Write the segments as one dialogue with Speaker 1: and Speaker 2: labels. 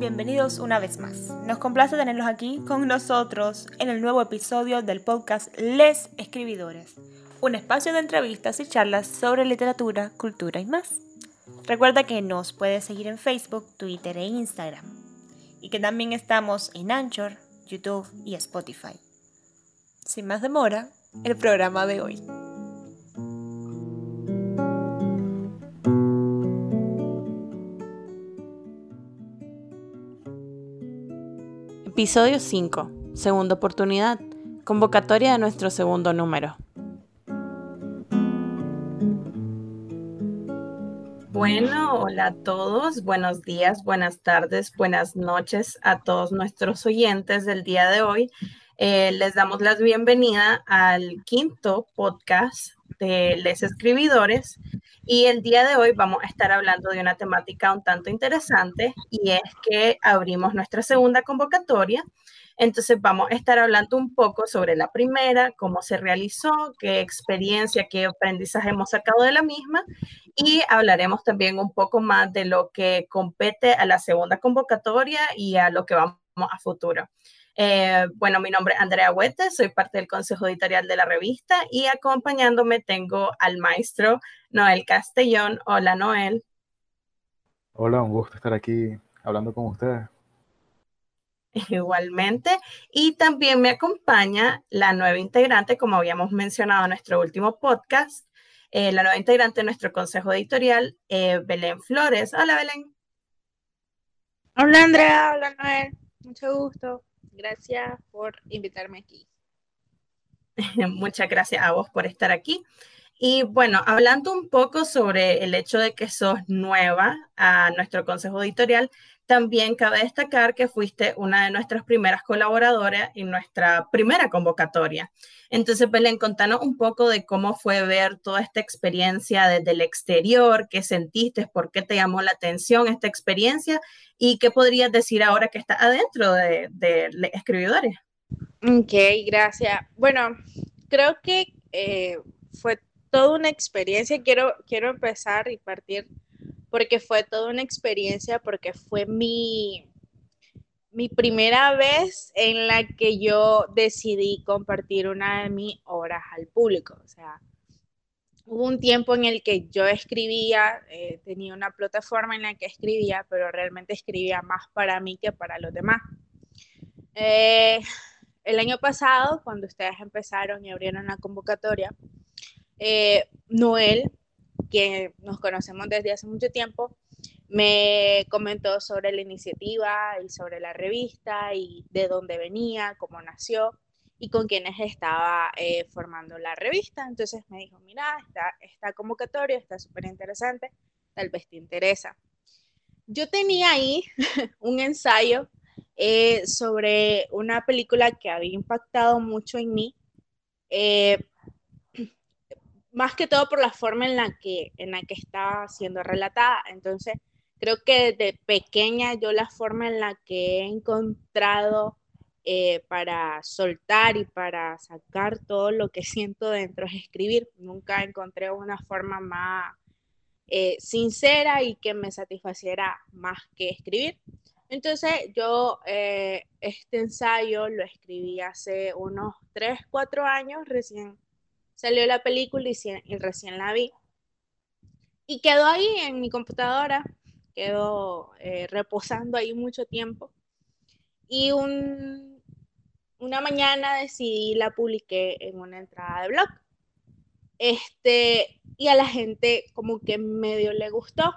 Speaker 1: bienvenidos una vez más. Nos complace tenerlos aquí con nosotros en el nuevo episodio del podcast Les Escribidores, un espacio de entrevistas y charlas sobre literatura, cultura y más. Recuerda que nos puedes seguir en Facebook, Twitter e Instagram y que también estamos en Anchor, YouTube y Spotify. Sin más demora, el programa de hoy.
Speaker 2: Episodio 5. Segunda oportunidad. Convocatoria de nuestro segundo número.
Speaker 3: Bueno, hola a todos. Buenos días, buenas tardes, buenas noches a todos nuestros oyentes del día de hoy. Eh, les damos la bienvenida al quinto podcast de Les Escribidores y el día de hoy vamos a estar hablando de una temática un tanto interesante y es que abrimos nuestra segunda convocatoria. Entonces vamos a estar hablando un poco sobre la primera, cómo se realizó, qué experiencia, qué aprendizaje hemos sacado de la misma y hablaremos también un poco más de lo que compete a la segunda convocatoria y a lo que vamos a futuro. Eh, bueno, mi nombre es Andrea Huete, soy parte del consejo editorial de la revista y acompañándome tengo al maestro Noel Castellón. Hola, Noel.
Speaker 4: Hola, un gusto estar aquí hablando con ustedes.
Speaker 3: Igualmente. Y también me acompaña la nueva integrante, como habíamos mencionado en nuestro último podcast, eh, la nueva integrante de nuestro consejo editorial, eh, Belén Flores. Hola, Belén.
Speaker 5: Hola, Andrea. Hola, Noel. Mucho gusto. Gracias por invitarme aquí.
Speaker 3: Muchas gracias a vos por estar aquí. Y bueno, hablando un poco sobre el hecho de que sos nueva a nuestro consejo editorial, también cabe destacar que fuiste una de nuestras primeras colaboradoras en nuestra primera convocatoria. Entonces, Belén, contanos un poco de cómo fue ver toda esta experiencia desde el exterior, qué sentiste, por qué te llamó la atención esta experiencia y qué podrías decir ahora que estás adentro de, de escribidores.
Speaker 5: Ok, gracias. Bueno, creo que eh, fue toda una experiencia. Quiero, quiero empezar y partir porque fue toda una experiencia, porque fue mi, mi primera vez en la que yo decidí compartir una de mis obras al público. O sea, hubo un tiempo en el que yo escribía, eh, tenía una plataforma en la que escribía, pero realmente escribía más para mí que para los demás. Eh, el año pasado, cuando ustedes empezaron y abrieron la convocatoria, eh, Noel que nos conocemos desde hace mucho tiempo, me comentó sobre la iniciativa y sobre la revista y de dónde venía, cómo nació y con quienes estaba eh, formando la revista. Entonces me dijo, mira, esta, esta convocatoria está súper interesante, tal vez te interesa. Yo tenía ahí un ensayo eh, sobre una película que había impactado mucho en mí, eh, más que todo por la forma en la que, en la que está siendo relatada. Entonces, creo que desde pequeña yo la forma en la que he encontrado eh, para soltar y para sacar todo lo que siento dentro es escribir. Nunca encontré una forma más eh, sincera y que me satisfaciera más que escribir. Entonces yo eh, este ensayo lo escribí hace unos 3, 4 años, recién salió la película y, recién la vi. Y quedó ahí en mi computadora, quedó eh, reposando ahí mucho tiempo. Y un, una mañana decidí la publiqué en una entrada de blog. Este, y a la gente como que medio le gustó,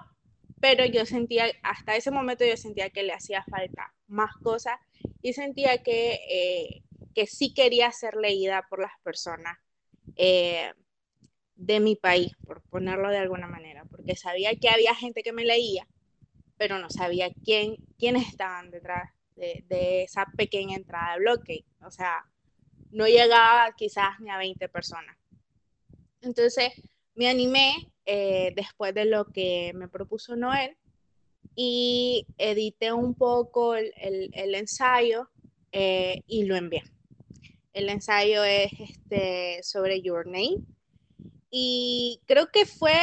Speaker 5: pero yo sentía, hasta ese momento yo sentía que le hacía falta más cosas y sentía que, eh, que sí quería ser leída por las personas eh, de mi país, por ponerlo de alguna manera, porque sabía que había gente que me leía, pero no sabía quién, quiénes estaban detrás de, esa pequeña entrada de bloque. O sea, no llegaba quizás ni a 20 personas. Entonces me animé eh, después de lo que me propuso Noel y edité un poco el, ensayo eh, y lo envié. El ensayo es este, sobre Your Name. Y creo que fue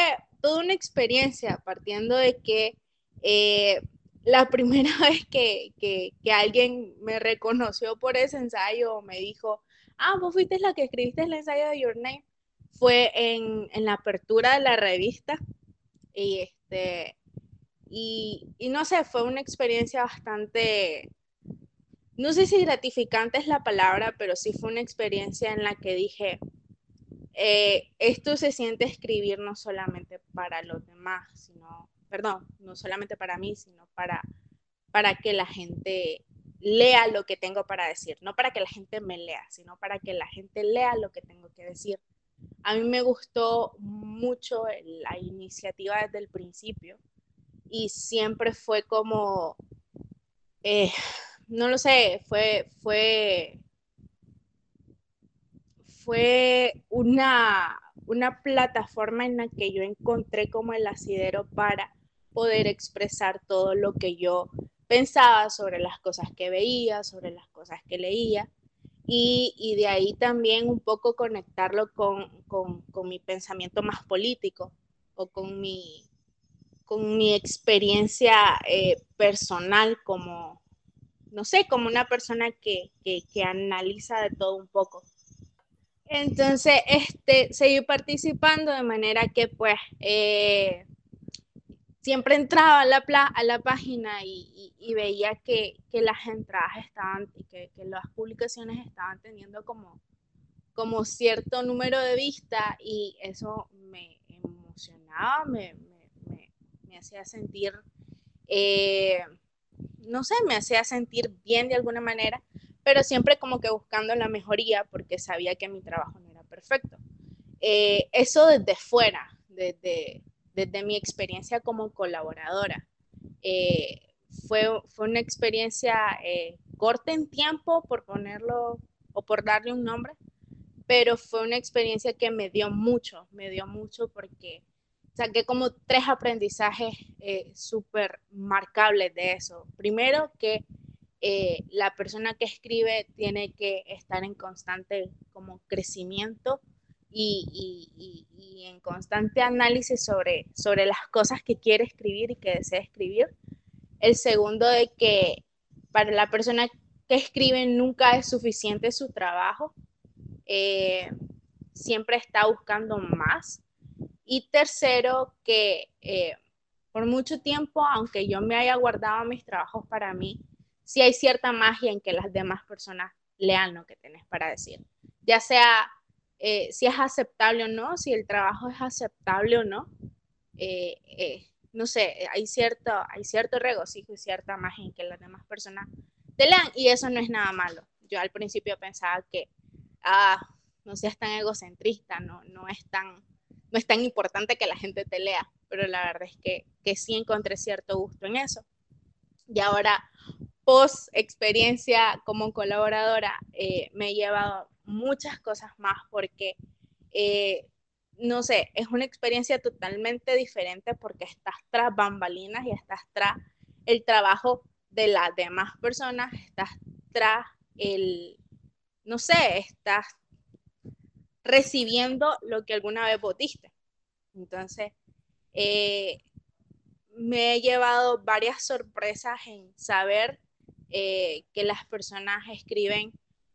Speaker 5: toda una experiencia partiendo de que eh, la primera vez que, alguien me reconoció por ese ensayo, me dijo, ah, vos fuiste la que escribiste el ensayo de Your Name, fue en, la apertura de la revista. Y, este, y no sé, fue una experiencia bastante, no sé si gratificante es la palabra, pero sí fue una experiencia en la que dije, eh, esto se siente escribir no solamente para los demás, sino, perdón, no solamente para mí, sino para, para que la gente lea lo que tengo para decir, no para que la gente me lea, sino para que la gente lea lo que tengo que decir. A mí me gustó mucho la iniciativa desde el principio y siempre fue como, eh, no lo sé, fue, fue fue una, una plataforma en la que yo encontré como el asidero para poder expresar todo lo que yo pensaba sobre las cosas que veía, sobre las cosas que leía, y, de ahí también un poco conectarlo con, mi pensamiento más político o con mi, con mi experiencia eh, personal como, no sé, como una persona que, que analiza de todo un poco. Entonces, este, seguí participando de manera que pues eh, siempre entraba a la, a la página y, veía que, las entradas estaban, y que, las publicaciones estaban teniendo como, como cierto número de vistas y eso me emocionaba, me, hacía sentir, eh, no sé, me hacía sentir bien de alguna manera pero siempre como que buscando la mejoría porque sabía que mi trabajo no era perfecto. Eh, eso desde fuera, desde, desde mi experiencia como colaboradora. Eh, fue, fue una experiencia eh, corta en tiempo, por ponerlo o por darle un nombre, pero fue una experiencia que me dio mucho, me dio mucho porque saqué como tres aprendizajes súper marcables de eso. Primero, que eh, la persona que escribe tiene que estar en constante como crecimiento y, en constante análisis sobre, sobre las cosas que quiere escribir y que desea escribir. El segundo de que para la persona que escribe nunca es suficiente su trabajo, eh, siempre está buscando más. Y tercero, que eh, por mucho tiempo, aunque yo me haya guardado mis trabajos para mí, si hay cierta magia en que las demás personas lean lo que tenés para decir. Ya sea eh, si es aceptable o no, si el trabajo es aceptable o no. Eh, no sé, hay cierto, hay cierto regocijo y cierta magia en que las demás personas te lean y eso no es nada malo. Yo al principio pensaba que, ah, no seas tan egocentrista, no, no, es tan, no es tan importante que la gente te lea, pero la verdad es que, que sí encontré cierto gusto en eso. Y ahora post experiencia como colaboradora eh, me he llevado muchas cosas más porque, eh, no sé, es una experiencia totalmente diferente porque estás tras bambalinas y estás tras el trabajo de las demás personas, estás tras el, no sé, estás recibiendo lo que alguna vez votiste. Entonces, eh, me he llevado varias sorpresas en saber eh, que las personas escriben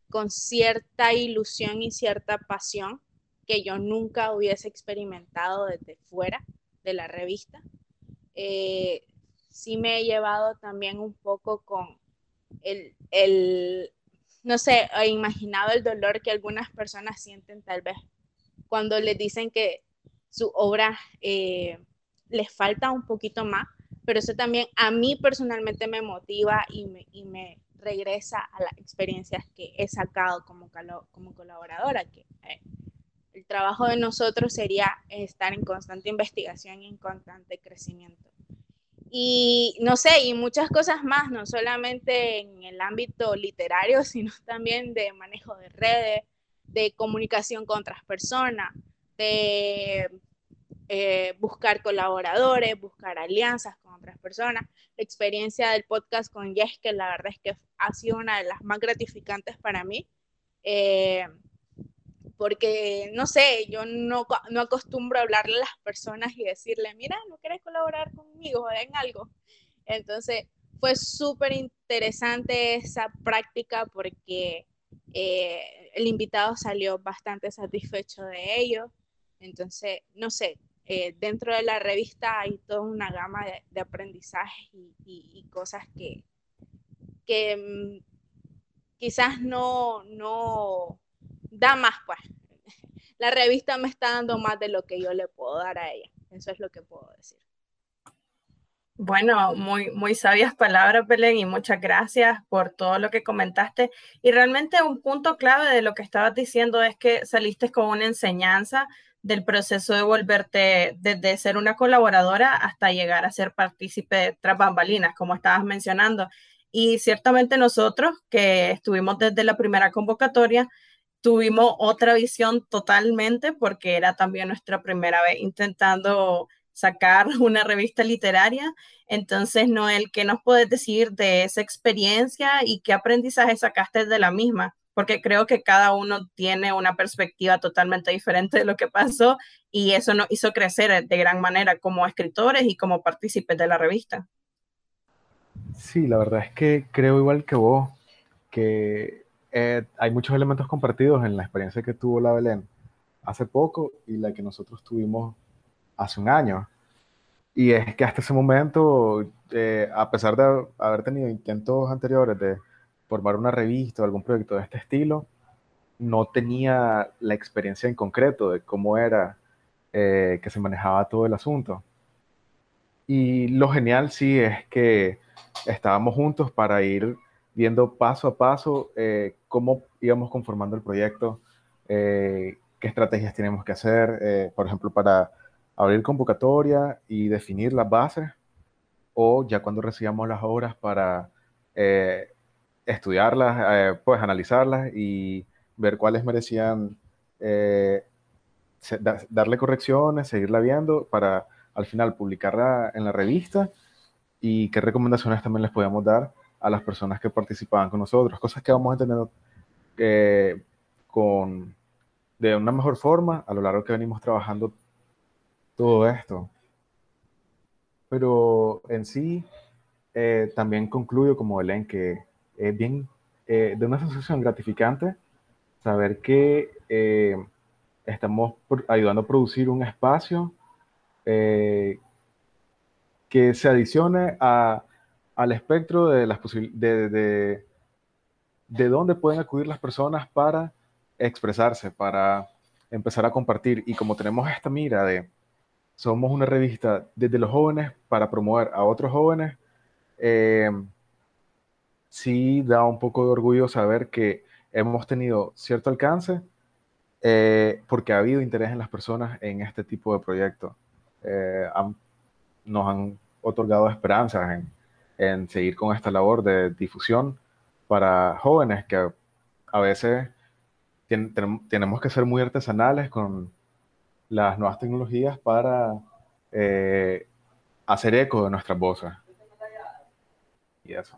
Speaker 5: con cierta ilusión y cierta pasión que yo nunca hubiese experimentado desde fuera de la revista. Eh, sí me he llevado también un poco con el, no sé, he imaginado el dolor que algunas personas sienten tal vez cuando les dicen que su obra eh, les falta un poquito más pero eso también a mí personalmente me motiva y me, regresa a las experiencias que he sacado como, como colaboradora, que eh, el trabajo de nosotros sería estar en constante investigación y en constante crecimiento. Y no sé, y muchas cosas más, no solamente en el ámbito literario, sino también de manejo de redes, de comunicación con otras personas, de eh, buscar colaboradores, buscar alianzas con otras personas. La experiencia del podcast con Yes, que la verdad es que ha sido una de las más gratificantes para mí, eh, porque, no sé, yo no, no, acostumbro a hablarle a las personas y decirle, mira, ¿no quieres colaborar conmigo en algo? Entonces, fue súper interesante esa práctica porque eh, el invitado salió bastante satisfecho de ello. Entonces, no sé, eh, dentro de la revista hay toda una gama de, de aprendizajes y, cosas que, que mm, quizás no, no da más, pues. La revista me está dando más de lo que yo le puedo dar a ella. Eso es lo que puedo decir.
Speaker 3: Bueno, muy, muy sabias palabras, Belén, y muchas gracias por todo lo que comentaste. Y realmente un punto clave de lo que estabas diciendo es que saliste con una enseñanza del proceso de volverte desde ser una colaboradora hasta llegar a ser partícipe tras bambalinas, como estabas mencionando. Y ciertamente nosotros, que estuvimos desde la primera convocatoria, tuvimos otra visión totalmente porque era también nuestra primera vez intentando sacar una revista literaria. Entonces, Noel, ¿qué nos puedes decir de esa experiencia y qué aprendizaje sacaste de la misma? Porque creo que cada uno tiene una perspectiva totalmente diferente de lo que pasó y eso nos hizo crecer de gran manera como escritores y como partícipes de la revista.
Speaker 4: Sí, la verdad es que creo igual que vos, que eh, hay muchos elementos compartidos en la experiencia que tuvo la Belén hace poco y la que nosotros tuvimos hace un año. Y es que hasta ese momento, eh, a pesar de haber tenido intentos anteriores de formar una revista o algún proyecto de este estilo, no tenía la experiencia en concreto de cómo era eh, que se manejaba todo el asunto. Y lo genial sí es que estábamos juntos para ir viendo paso a paso eh, cómo íbamos conformando el proyecto, qué estrategias tenemos que hacer, por ejemplo, para abrir convocatoria y definir las bases, o ya cuando recibamos las obras para eh, estudiarlas, eh, pues analizarlas y ver cuáles merecían eh, darle correcciones, seguirla viendo para al final publicarla en la revista y qué recomendaciones también les podíamos dar a las personas que participaban con nosotros, cosas que vamos a tener con, de una mejor forma a lo largo que venimos trabajando todo esto. Pero en sí, eh, también concluyo como Belén que es bien eh, de una sensación gratificante saber que eh, estamos ayudando a producir un espacio que se adicione a, al espectro de las de, de, de dónde pueden acudir las personas para expresarse, para empezar a compartir. Y como tenemos esta mira de somos una revista desde los jóvenes para promover a otros jóvenes. Eh, sí da un poco de orgullo saber que hemos tenido cierto alcance eh, porque ha habido interés en las personas en este tipo de proyectos. Eh, nos han otorgado esperanzas en, en, seguir con esta labor de difusión para jóvenes que a veces tenemos que ser muy artesanales con las nuevas tecnologías para eh, hacer eco de nuestras voces. Y eso.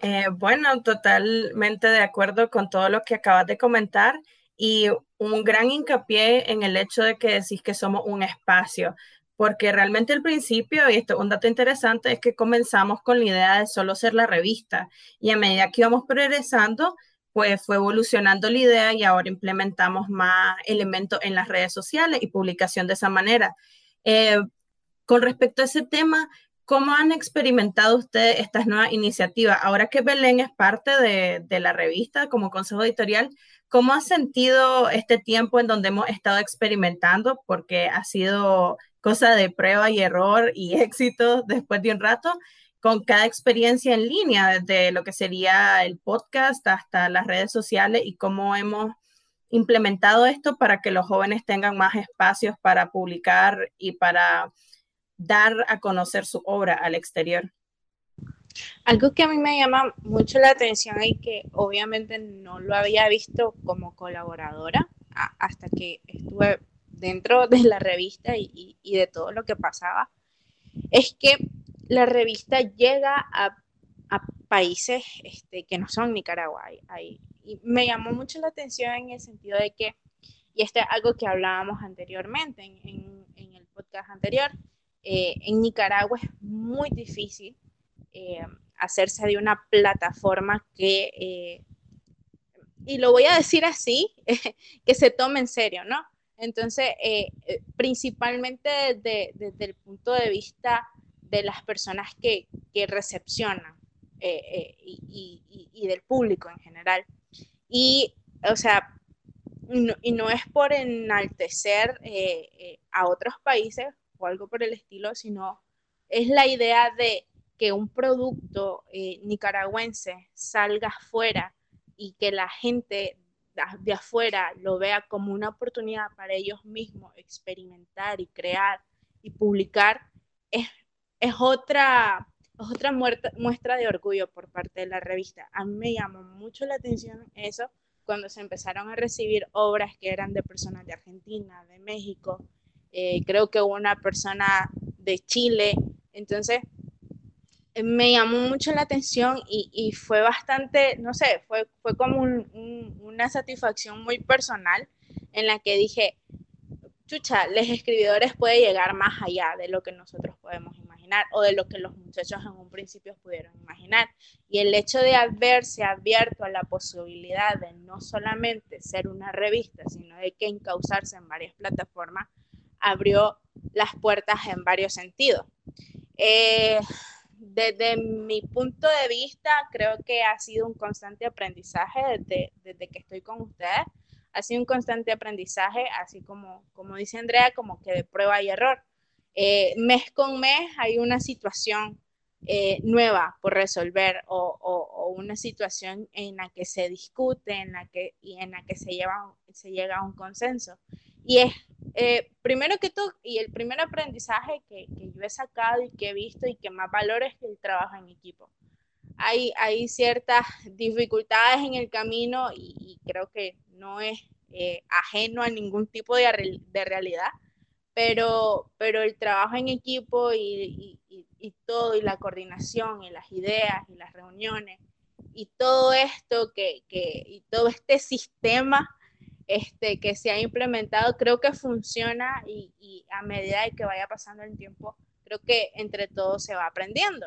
Speaker 3: Eh, bueno, totalmente de acuerdo con todo lo que acabas de comentar y un gran hincapié en el hecho de que decís que somos un espacio, porque realmente el principio, y esto un dato interesante, es que comenzamos con la idea de solo ser la revista y a medida que íbamos progresando, pues fue evolucionando la idea y ahora implementamos más elementos en las redes sociales y publicación de esa manera. Eh, con respecto a ese tema, ¿cómo han experimentado ustedes estas nuevas iniciativas? Ahora que Belén es parte de, de la revista como consejo editorial, ¿cómo ha sentido este tiempo en donde hemos estado experimentando? Porque ha sido cosa de prueba y error y éxito después de un rato con cada experiencia en línea, desde lo que sería el podcast hasta las redes sociales y cómo hemos implementado esto para que los jóvenes tengan más espacios para publicar y para dar a conocer su obra al exterior.
Speaker 5: Algo que a mí me llama mucho la atención y que obviamente no lo había visto como colaboradora hasta que estuve dentro de la revista y, y de todo lo que pasaba, es que la revista llega a, países este, que no son Nicaragua. y me llamó mucho la atención en el sentido de que, y esto es algo que hablábamos anteriormente en, el podcast anterior, eh, en Nicaragua es muy difícil eh, hacerse de una plataforma que, y lo voy a decir así, que se tome en serio, ¿no? Entonces, principalmente desde, el punto de vista de las personas que, recepcionan y, y, del público en general. Y, o sea, y no, es por enaltecer eh, eh, a otros países o algo por el estilo, sino es la idea de que un producto eh, nicaragüense salga afuera y que la gente de afuera lo vea como una oportunidad para ellos mismos experimentar y crear y publicar, es, es otra, es otra muestra de orgullo por parte de la revista. A mí me llamó mucho la atención eso cuando se empezaron a recibir obras que eran de personas de Argentina, de México, eh, creo que hubo una persona de Chile, entonces me llamó mucho la atención y, fue bastante, no sé, fue, fue como una satisfacción muy personal en la que dije, chucha, los escribidores puede llegar más allá de lo que nosotros podemos imaginar o de lo que los muchachos en un principio pudieron imaginar. Y el hecho de haberse abierto a la posibilidad de no solamente ser una revista, sino de que encauzarse en varias plataformas, abrió las puertas en varios sentidos. Eh, desde mi punto de vista, creo que ha sido un constante aprendizaje desde, desde, que estoy con ustedes. Ha sido un constante aprendizaje, así como, como dice Andrea, como que de prueba y error. Eh, mes con mes hay una situación eh, nueva por resolver o, una situación en la que se discute en la que, y en la que se, lleva, se llega a un consenso. Y es, eh, primero que todo, y el primer aprendizaje que, yo he sacado y que he visto y que más valoro es el trabajo en equipo. Hay, hay ciertas dificultades en el camino y, creo que no es ajeno a ningún tipo de, de realidad pero, pero el trabajo en equipo y, todo, y la coordinación, y las ideas, y las reuniones, y todo esto que, y todo este sistema este, que se ha implementado, creo que funciona y, a medida que vaya pasando el tiempo, creo que entre todos se va aprendiendo.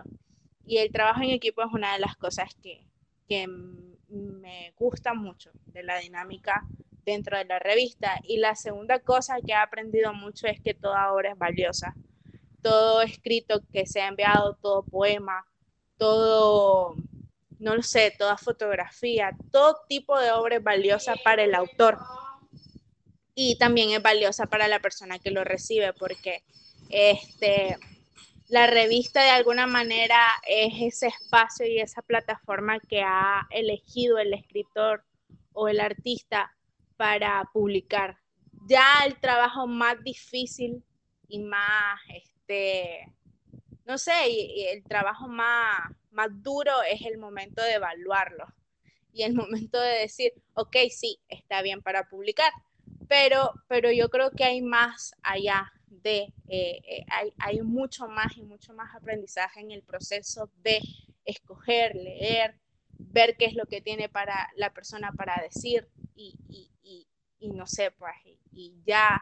Speaker 5: Y el trabajo en equipo es una de las cosas que, que me gusta mucho de la dinámica dentro de la revista. Y la segunda cosa que he aprendido mucho es que toda obra es valiosa. Todo escrito que se ha enviado, todo poema, todo, no lo sé, toda fotografía, todo tipo de obra es valiosa para el autor. Y también es valiosa para la persona que lo recibe, porque este, la revista de alguna manera es ese espacio y esa plataforma que ha elegido el escritor o el artista para publicar. Ya el trabajo más difícil y más, este, no sé, y, el trabajo más, más duro es el momento de evaluarlo y el momento de decir, ok, sí, está bien para publicar, pero, pero yo creo que hay más allá de, eh, eh, hay, hay, mucho más y mucho más aprendizaje en el proceso de escoger, leer, ver qué es lo que tiene para la persona para decir y, y no sé, pues, y, ya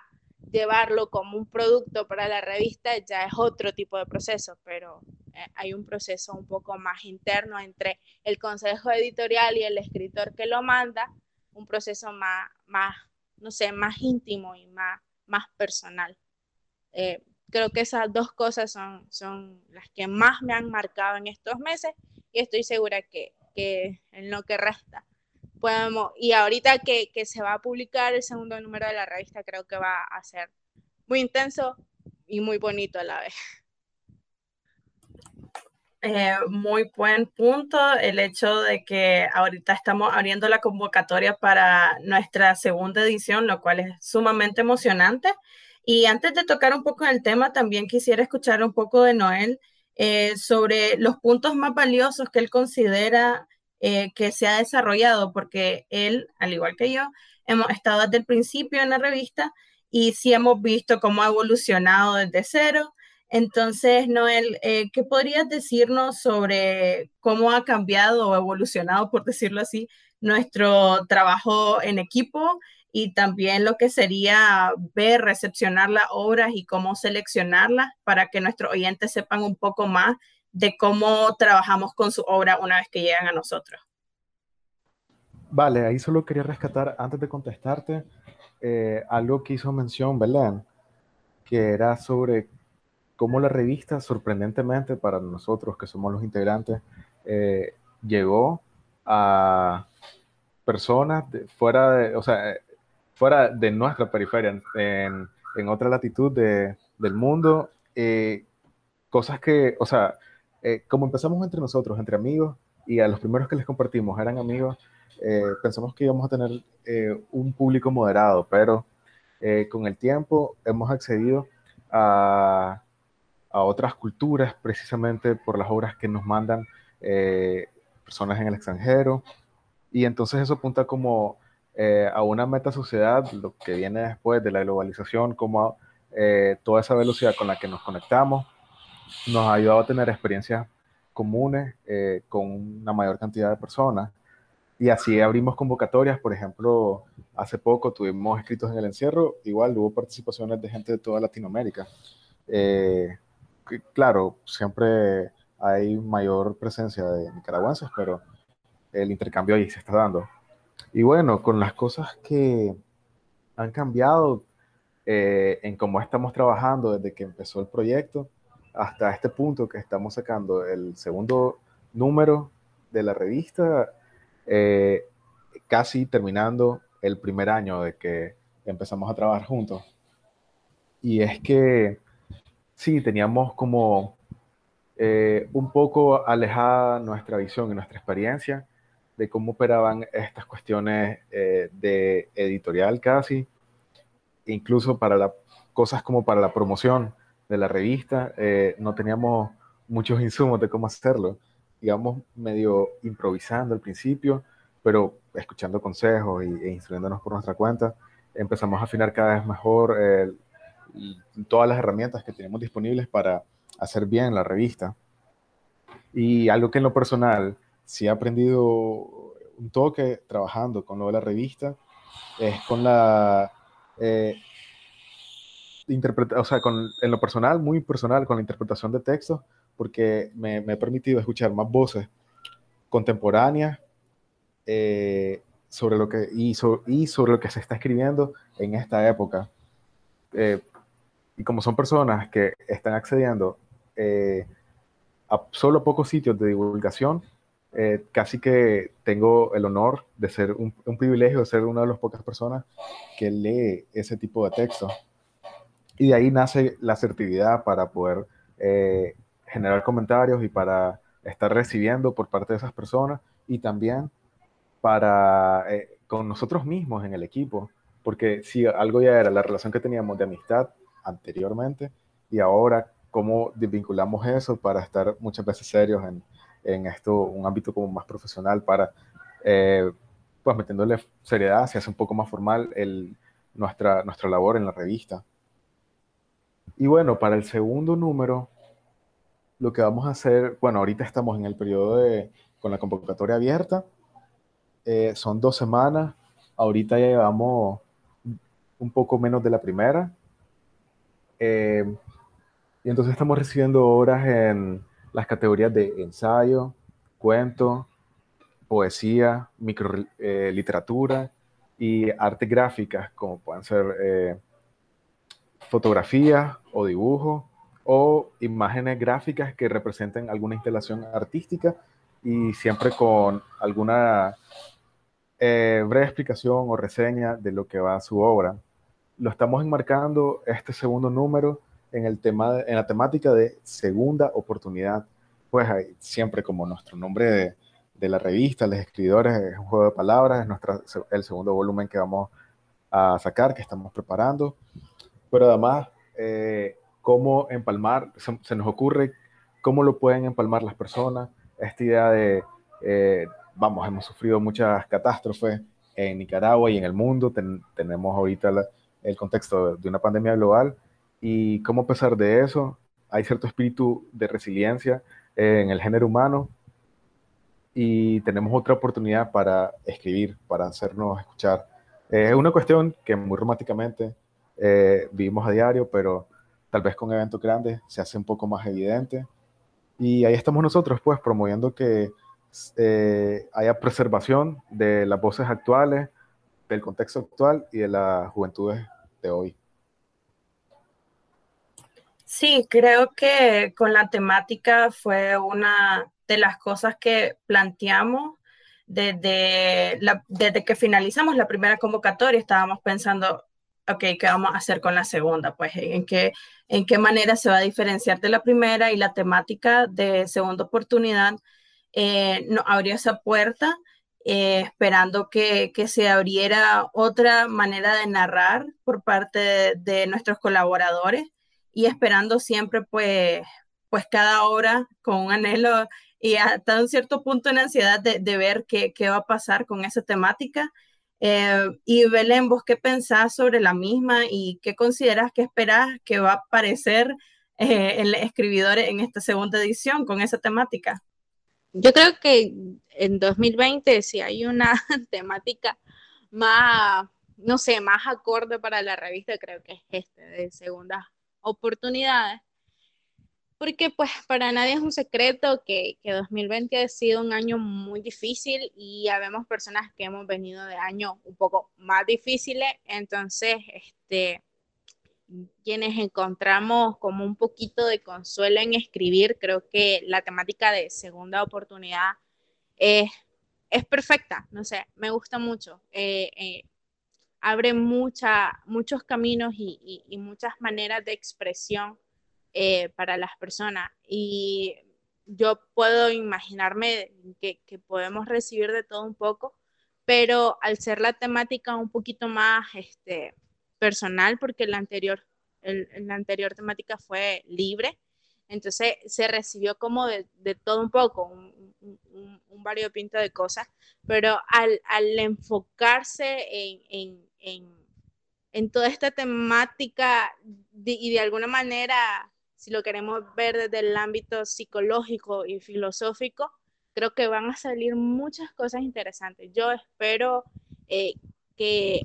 Speaker 5: llevarlo como un producto para la revista ya es otro tipo de proceso, pero eh, hay un proceso un poco más interno entre el consejo editorial y el escritor que lo manda, un proceso más, más no sé, más íntimo y más, más personal. Eh, creo que esas dos cosas son, son las que más me han marcado en estos meses y estoy segura que, que en lo que resta podemos, y ahorita que, se va a publicar el segundo número de la revista, creo que va a ser muy intenso y muy bonito a la vez.
Speaker 3: Eh, muy buen punto el hecho de que ahorita estamos abriendo la convocatoria para nuestra segunda edición, lo cual es sumamente emocionante. Y antes de tocar un poco el tema, también quisiera escuchar un poco de Noel eh, sobre los puntos más valiosos que él considera eh, que se ha desarrollado, porque él, al igual que yo, hemos estado desde el principio en la revista y sí hemos visto cómo ha evolucionado desde cero. Entonces, Noel, eh, ¿qué podrías decirnos sobre cómo ha cambiado o evolucionado, por decirlo así, nuestro trabajo en equipo y también lo que sería ver, recepcionar las obras y cómo seleccionarlas para que nuestros oyentes sepan un poco más de cómo trabajamos con su obra una vez que llegan a nosotros.
Speaker 4: Vale, ahí solo quería rescatar, antes de contestarte, eh, algo que hizo mención Belén, que era sobre cómo la revista, sorprendentemente para nosotros que somos los integrantes, eh, llegó a personas fuera de, o sea, fuera de nuestra periferia, en, en otra latitud de, del mundo, eh, cosas que, o sea, eh, como empezamos entre nosotros, entre amigos, y a los primeros que les compartimos eran amigos, eh, pensamos que íbamos a tener un público moderado, pero con el tiempo hemos accedido a, a, otras culturas precisamente por las obras que nos mandan personas en el extranjero, y entonces eso apunta como eh, a una meta sociedad, lo que viene después de la globalización, como eh, toda esa velocidad con la que nos conectamos, nos ha ayudado a tener experiencias comunes eh, con una mayor cantidad de personas. Y así abrimos convocatorias, por ejemplo, hace poco tuvimos escritos en el encierro, igual hubo participaciones de gente de toda Latinoamérica. claro, siempre hay mayor presencia de nicaragüenses, pero el intercambio ahí se está dando. Y bueno, con las cosas que han cambiado eh, en cómo estamos trabajando desde que empezó el proyecto hasta este punto que estamos sacando el segundo número de la revista, eh, casi terminando el primer año de que empezamos a trabajar juntos. Y es que sí, teníamos como eh, un poco alejada nuestra visión y nuestra experiencia de cómo operaban estas cuestiones eh, de editorial casi, incluso para las cosas como para la promoción de la revista, eh, no teníamos muchos insumos de cómo hacerlo, digamos, medio improvisando al principio, pero escuchando consejos e instruyéndonos por nuestra cuenta, empezamos a afinar cada vez mejor eh, todas las herramientas que tenemos disponibles para hacer bien la revista. Y algo que en lo personal sí he aprendido un toque trabajando con lo de la revista, es con la... Eh, o sea, con, en lo personal, muy personal, con la interpretación de textos, porque me, me he permitido escuchar más voces contemporáneas eh, sobre lo que, y, y, sobre lo que se está escribiendo en esta época. Eh, y como son personas que están accediendo a solo pocos sitios de divulgación, eh, casi que tengo el honor de ser un, privilegio de ser una de las pocas personas que lee ese tipo de texto. Y de ahí nace la asertividad para poder eh, generar comentarios y para estar recibiendo por parte de esas personas y también para eh, con nosotros mismos en el equipo, porque si algo ya era la relación que teníamos de amistad anteriormente y ahora cómo desvinculamos eso para estar muchas veces serios en, en esto, un ámbito como más profesional para, eh, pues metiéndole seriedad, se hace un poco más formal el, nuestra, nuestra labor en la revista. Y bueno, para el segundo número, lo que vamos a hacer, bueno, ahorita estamos en el periodo de, con la convocatoria abierta, eh, son dos semanas, ahorita ya llevamos un poco menos de la primera, eh, y entonces estamos recibiendo horas en las categorías de ensayo, cuento, poesía, microliteratura eh, y arte gráfica, como pueden ser eh, fotografía o dibujo o imágenes gráficas que representen alguna instalación artística y siempre con alguna eh, breve explicación o reseña de lo que va a su obra. Lo estamos enmarcando este segundo número en, el tema, en la temática de segunda oportunidad. Pues siempre como nuestro nombre de, de, la revista, los escritores, es un juego de palabras, es nuestra, el segundo volumen que vamos a sacar, que estamos preparando. Pero además, eh, cómo empalmar, se, nos ocurre cómo lo pueden empalmar las personas, esta idea de, eh, vamos, hemos sufrido muchas catástrofes en Nicaragua y en el mundo, tenemos ahorita el contexto de una pandemia global, y cómo a pesar de eso hay cierto espíritu de resiliencia en el género humano. Y tenemos otra oportunidad para escribir, para hacernos escuchar. Es una cuestión que muy románticamente eh, vivimos a diario, pero tal vez con eventos grandes se hace un poco más evidente. Y ahí estamos nosotros, pues, promoviendo que eh, haya preservación de las voces actuales, del contexto actual y de las juventudes de hoy.
Speaker 3: Sí, creo que con la temática fue una de las cosas que planteamos desde, desde que finalizamos la primera convocatoria. Estábamos pensando, ok, ¿qué vamos a hacer con la segunda? Pues en qué, en qué manera se va a diferenciar de la primera y la temática de segunda oportunidad eh, nos abrió esa puerta, eh, esperando que, que, se abriera otra manera de narrar por parte de, nuestros colaboradores y esperando siempre pues, pues cada hora con un anhelo y hasta un cierto punto en ansiedad de, de ver qué, qué, va a pasar con esa temática. Eh, y Belén, ¿vos qué pensás sobre la misma y qué consideras que esperás que va a aparecer eh, en escribidores en esta segunda edición con esa temática?
Speaker 5: Yo creo que en 2020 si hay una temática más, no sé, más acorde para la revista, creo que es este, de segundas oportunidades. Porque pues para nadie es un secreto que, que 2020 ha sido un año muy difícil y habemos personas que hemos venido de años un poco más difíciles. Entonces, este, quienes encontramos como un poquito de consuelo en escribir, creo que la temática de segunda oportunidad es, es perfecta, no sé, me gusta mucho. Eh, eh, abre mucha, muchos caminos y, y, muchas maneras de expresión eh, para las personas. Y yo puedo imaginarme que, que podemos recibir de todo un poco, pero al ser la temática un poquito más este, personal porque la anterior, el, la anterior temática fue libre. Entonces se recibió como de, de todo un poco, un, un, un, variopinto de cosas, pero al, al enfocarse en, en, en, en, toda esta temática de, y de alguna manera, si lo queremos ver desde el ámbito psicológico y filosófico, creo que van a salir muchas cosas interesantes. Yo espero eh, que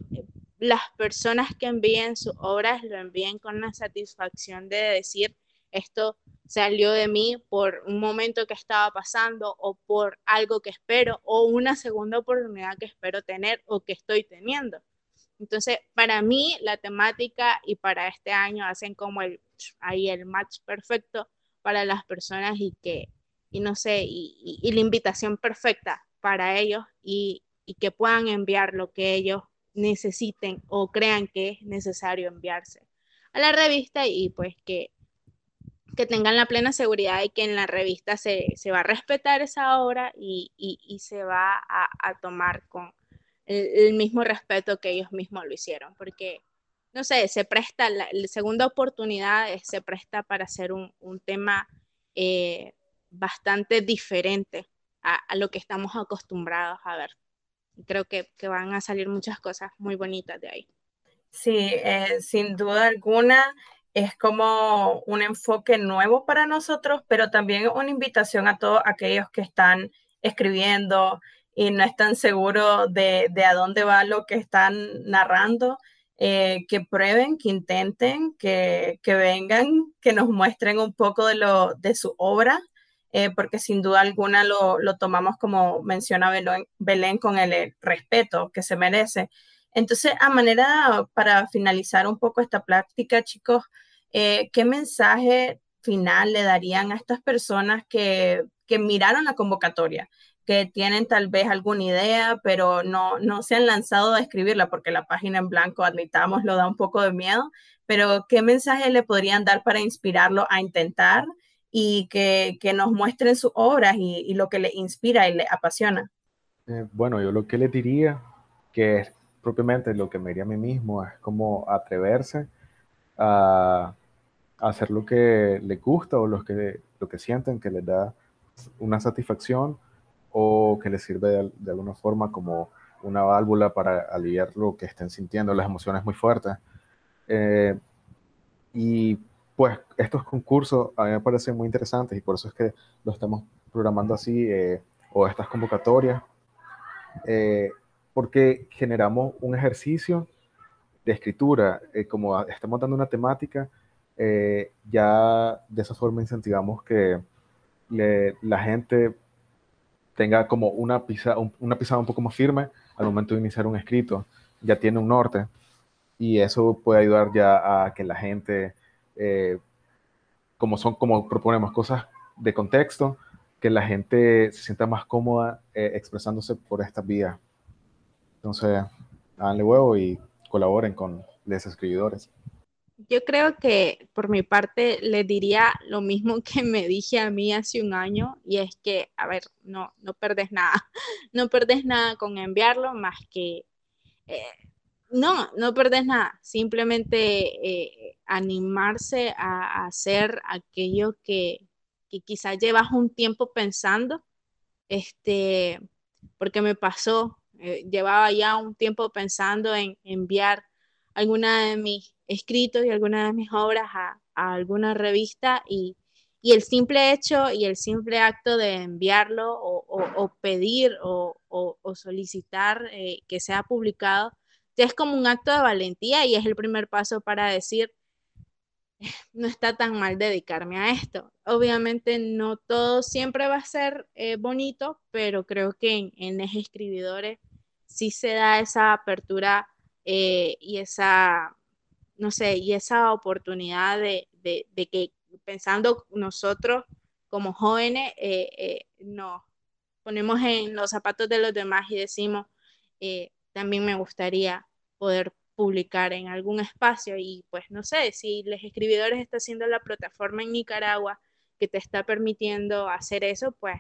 Speaker 5: las personas que envíen sus obras lo envíen con la satisfacción de decir, esto salió de mí por un momento que estaba pasando o por algo que espero o una segunda oportunidad que espero tener o que estoy teniendo. Entonces, para mí la temática y para este año hacen como el ahí el match perfecto para las personas y que y no sé, y, la invitación perfecta para ellos y, y que puedan enviar lo que ellos necesiten o crean que es necesario enviarse a la revista y pues que, que tengan la plena seguridad de que en la revista se, se va a respetar esa obra y, y, se va a, a tomar con el, el, mismo respeto que ellos mismos lo hicieron, porque, no sé, se presta, la, segunda oportunidad se presta para hacer un, un tema eh, bastante diferente a, a lo que estamos acostumbrados a ver creo que, que, van a salir muchas cosas muy bonitas de ahí.
Speaker 3: Sí, eh, sin duda alguna es como un enfoque nuevo para nosotros, pero también una invitación a todos aquellos que están escribiendo y no están seguros de, de a dónde va lo que están narrando, eh, que prueben, que intenten, que, que, vengan, que nos muestren un poco de, lo, de su obra eh, porque sin duda alguna lo, lo, tomamos como menciona Belén, Belén con el, respeto que se merece. Entonces, a manera para finalizar un poco esta práctica, chicos, eh, ¿qué mensaje final le darían a estas personas que, que miraron la convocatoria? Que tienen tal vez alguna idea, pero no, no se han lanzado a escribirla porque la página en blanco, admitamos, lo da un poco de miedo, pero ¿qué mensaje le podrían dar para inspirarlo a intentar y que, que nos muestren sus obras y, lo que les inspira y les apasiona.
Speaker 4: Eh, bueno, yo lo que les diría, que es propiamente lo que me diría a mí mismo, es como atreverse a, hacer lo que les gusta o lo que, lo que sienten que les da una satisfacción o que les sirve de, alguna forma como una válvula para aliviar lo que estén sintiendo, las emociones muy fuertes. Eh, y pues estos concursos a mí me parecen muy interesantes y por eso es que lo estamos programando así, eh, o estas convocatorias, eh, porque generamos un ejercicio de escritura, como estamos dando una temática, ya de esa forma incentivamos que la gente tenga como una pisada, una pisada un poco más firme al momento de iniciar un escrito, ya tiene un norte y eso puede ayudar ya a que la gente, eh, como son, como proponemos cosas de contexto, que la gente se sienta más cómoda eh, expresándose por estas vías. Entonces, háganle huevo y colaboren con los escribidores.
Speaker 5: Yo creo que por mi parte le diría lo mismo que me dije a mí hace un año y es que, a ver, no, no perdes nada, no perdes nada con enviarlo más que, eh, no, no perdes nada, simplemente eh, animarse a, hacer aquello que, que quizás llevas un tiempo pensando, este, porque me pasó, eh, llevaba ya un tiempo pensando en enviar alguna de mis escritos y alguna de mis obras a, alguna revista y, el simple hecho y el simple acto de enviarlo o, pedir o, solicitar eh, que sea publicado, es como un acto de valentía y es el primer paso para decir, no está tan mal dedicarme a esto. Obviamente no todo siempre va a ser eh, bonito, pero creo que en, en los escribidores sí se da esa apertura eh, y esa, no sé, y esa oportunidad de, que pensando nosotros como jóvenes, eh, nos ponemos en los zapatos de los demás y decimos, también me gustaría poder publicar en algún espacio y pues no sé, si Les Escribidores está haciendo la plataforma en Nicaragua que te está permitiendo hacer eso, pues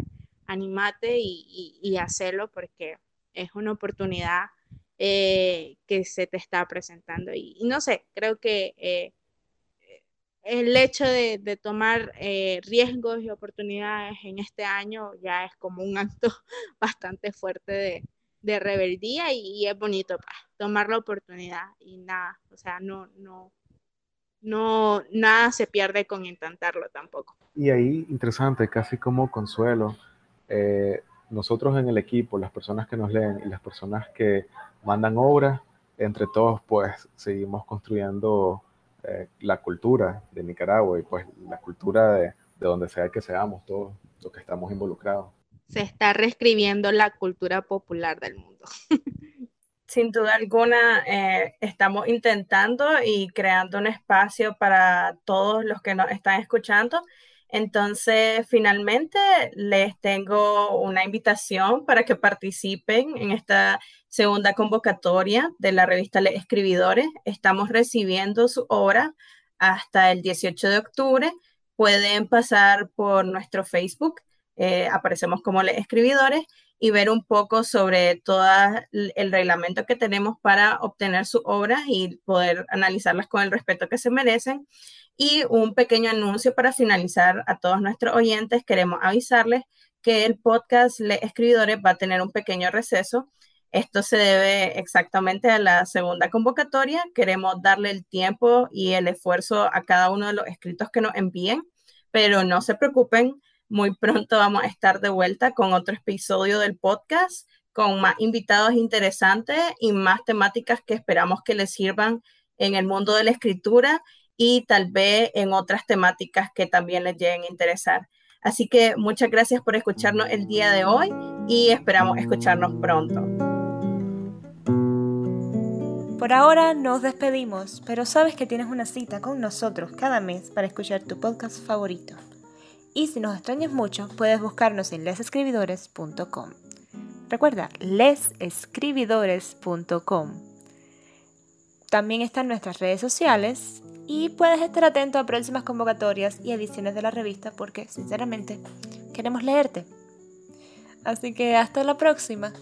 Speaker 5: anímate y, y, hacerlo porque es una oportunidad eh, que se te está presentando. Y, no sé, creo que eh, el hecho de, de tomar eh, riesgos y oportunidades en este año ya es como un acto bastante fuerte de, de rebeldía y, es bonito pues, tomar la oportunidad y nada, o sea, no, no, no, nada se pierde con intentarlo tampoco.
Speaker 4: Y ahí, interesante, casi como consuelo, eh, nosotros en el equipo, las personas que nos leen y las personas que mandan obras, entre todos pues seguimos construyendo eh, la cultura de Nicaragua y pues la cultura de, de donde sea que seamos todos los que estamos involucrados
Speaker 5: se está reescribiendo la cultura popular del mundo.
Speaker 3: Sin duda alguna, eh, estamos intentando y creando un espacio para todos los que nos están escuchando. Entonces, finalmente, les tengo una invitación para que participen en esta segunda convocatoria de la revista Les Escribidores. Estamos recibiendo su obra hasta el 18 de octubre. Pueden pasar por nuestro Facebook eh, aparecemos como escribidores y ver un poco sobre todo el reglamento que tenemos para obtener sus obras y poder analizarlas con el respeto que se merecen. Y un pequeño anuncio para finalizar a todos nuestros oyentes, queremos avisarles que el podcast Le Escribidores va a tener un pequeño receso. Esto se debe exactamente a la segunda convocatoria. Queremos darle el tiempo y el esfuerzo a cada uno de los escritos que nos envíen, pero no se preocupen, muy pronto vamos a estar de vuelta con otro episodio del podcast, con más invitados interesantes y más temáticas que esperamos que les sirvan en el mundo de la escritura y tal vez en otras temáticas que también les lleguen a interesar. Así que muchas gracias por escucharnos el día de hoy y esperamos escucharnos pronto.
Speaker 1: Por ahora nos despedimos, pero sabes que tienes una cita con nosotros cada mes para escuchar tu podcast favorito. Y si nos extrañas mucho, puedes buscarnos en lesescribidores.com. Recuerda, lesescribidores.com. También están nuestras redes sociales y puedes estar atento a próximas convocatorias y ediciones de la revista porque, sinceramente, queremos leerte. Así que hasta la próxima.